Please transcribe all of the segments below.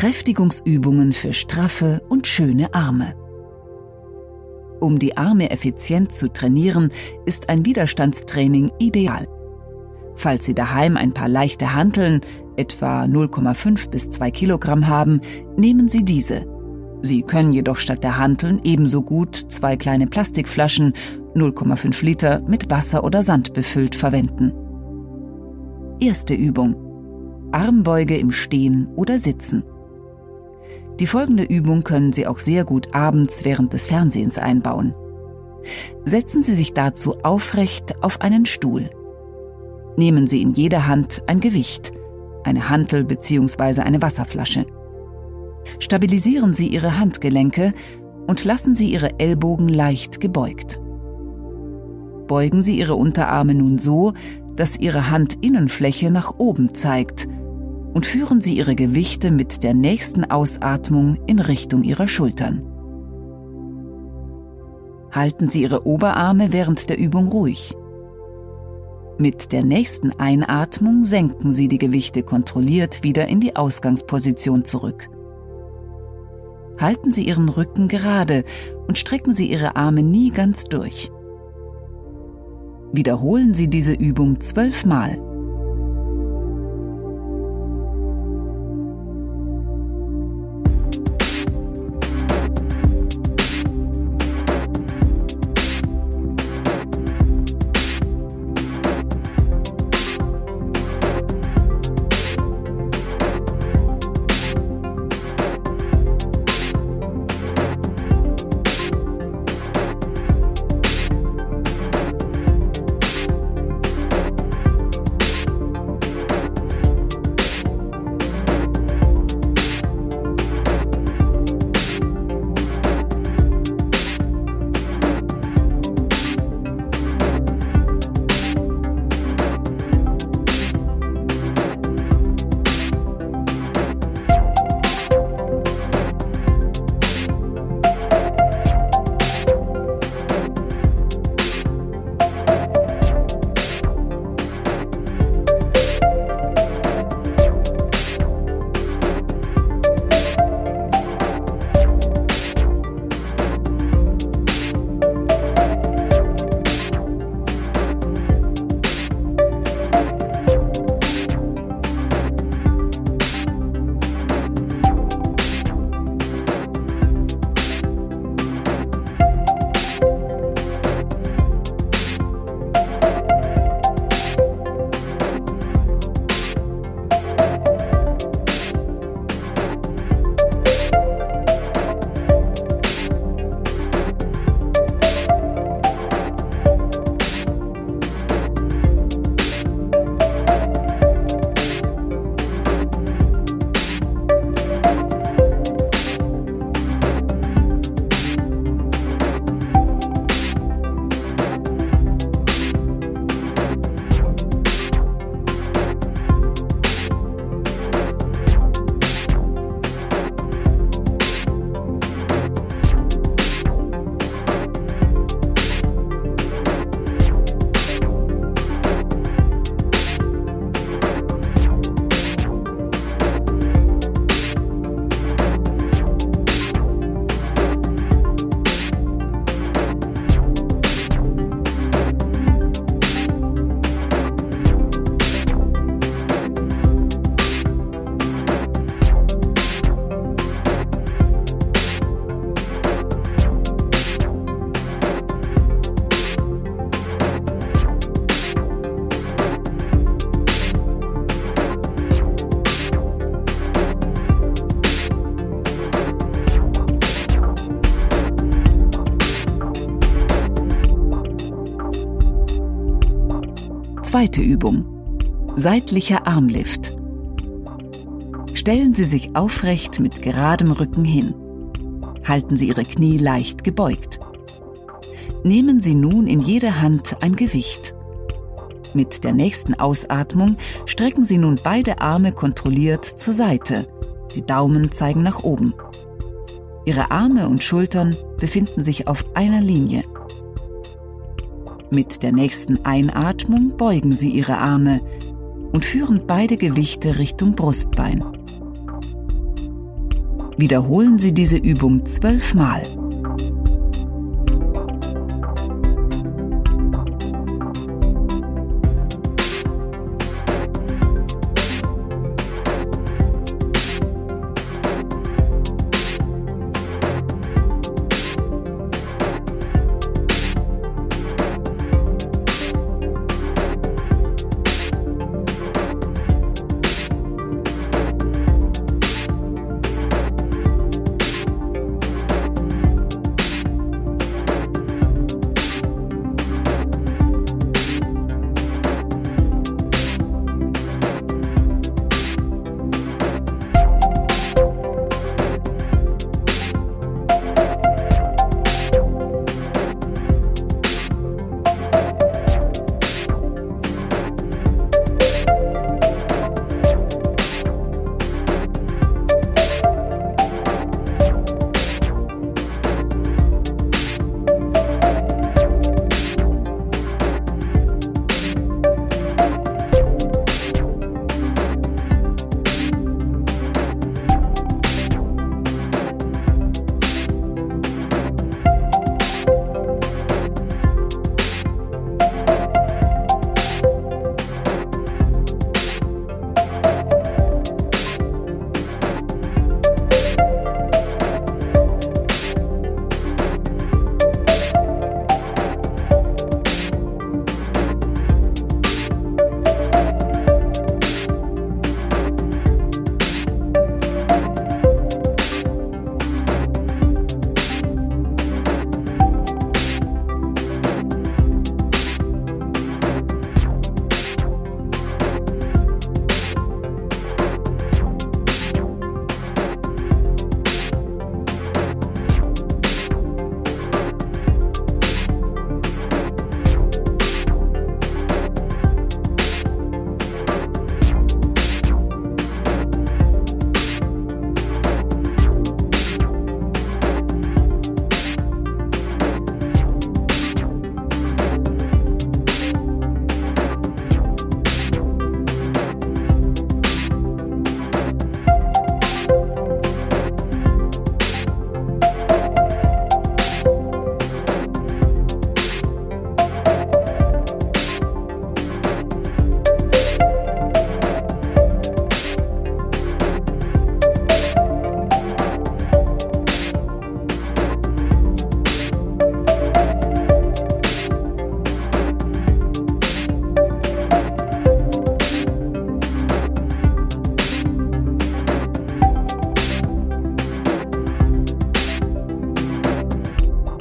Kräftigungsübungen für straffe und schöne Arme. Um die Arme effizient zu trainieren, ist ein Widerstandstraining ideal. Falls Sie daheim ein paar leichte Hanteln, etwa 0,5 bis 2 Kilogramm haben, nehmen Sie diese. Sie können jedoch statt der Hanteln ebenso gut zwei kleine Plastikflaschen 0,5 Liter mit Wasser oder Sand befüllt verwenden. Erste Übung. Armbeuge im Stehen oder Sitzen. Die folgende Übung können Sie auch sehr gut abends während des Fernsehens einbauen. Setzen Sie sich dazu aufrecht auf einen Stuhl. Nehmen Sie in jeder Hand ein Gewicht, eine Hantel bzw. eine Wasserflasche. Stabilisieren Sie Ihre Handgelenke und lassen Sie Ihre Ellbogen leicht gebeugt. Beugen Sie Ihre Unterarme nun so, dass Ihre Handinnenfläche nach oben zeigt und führen Sie Ihre Gewichte mit der nächsten Ausatmung in Richtung Ihrer Schultern. Halten Sie Ihre Oberarme während der Übung ruhig. Mit der nächsten Einatmung senken Sie die Gewichte kontrolliert wieder in die Ausgangsposition zurück. Halten Sie Ihren Rücken gerade und strecken Sie Ihre Arme nie ganz durch. Wiederholen Sie diese Übung zwölfmal. Zweite Übung. Seitlicher Armlift. Stellen Sie sich aufrecht mit geradem Rücken hin. Halten Sie Ihre Knie leicht gebeugt. Nehmen Sie nun in jede Hand ein Gewicht. Mit der nächsten Ausatmung strecken Sie nun beide Arme kontrolliert zur Seite. Die Daumen zeigen nach oben. Ihre Arme und Schultern befinden sich auf einer Linie. Mit der nächsten Einatmung beugen Sie Ihre Arme und führen beide Gewichte Richtung Brustbein. Wiederholen Sie diese Übung zwölfmal.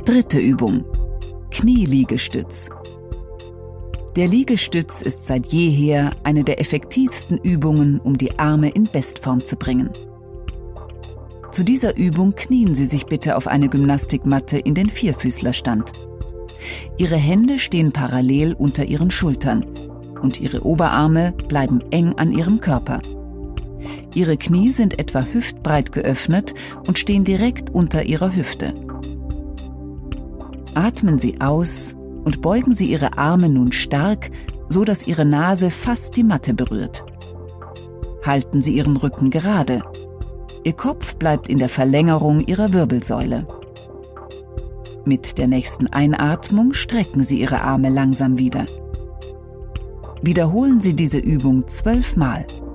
Dritte Übung. Knieliegestütz. Der Liegestütz ist seit jeher eine der effektivsten Übungen, um die Arme in Bestform zu bringen. Zu dieser Übung knien Sie sich bitte auf eine Gymnastikmatte in den Vierfüßlerstand. Ihre Hände stehen parallel unter Ihren Schultern und Ihre Oberarme bleiben eng an Ihrem Körper. Ihre Knie sind etwa hüftbreit geöffnet und stehen direkt unter Ihrer Hüfte. Atmen Sie aus und beugen Sie Ihre Arme nun stark, so dass Ihre Nase fast die Matte berührt. Halten Sie Ihren Rücken gerade. Ihr Kopf bleibt in der Verlängerung Ihrer Wirbelsäule. Mit der nächsten Einatmung strecken Sie Ihre Arme langsam wieder. Wiederholen Sie diese Übung zwölfmal. Mal.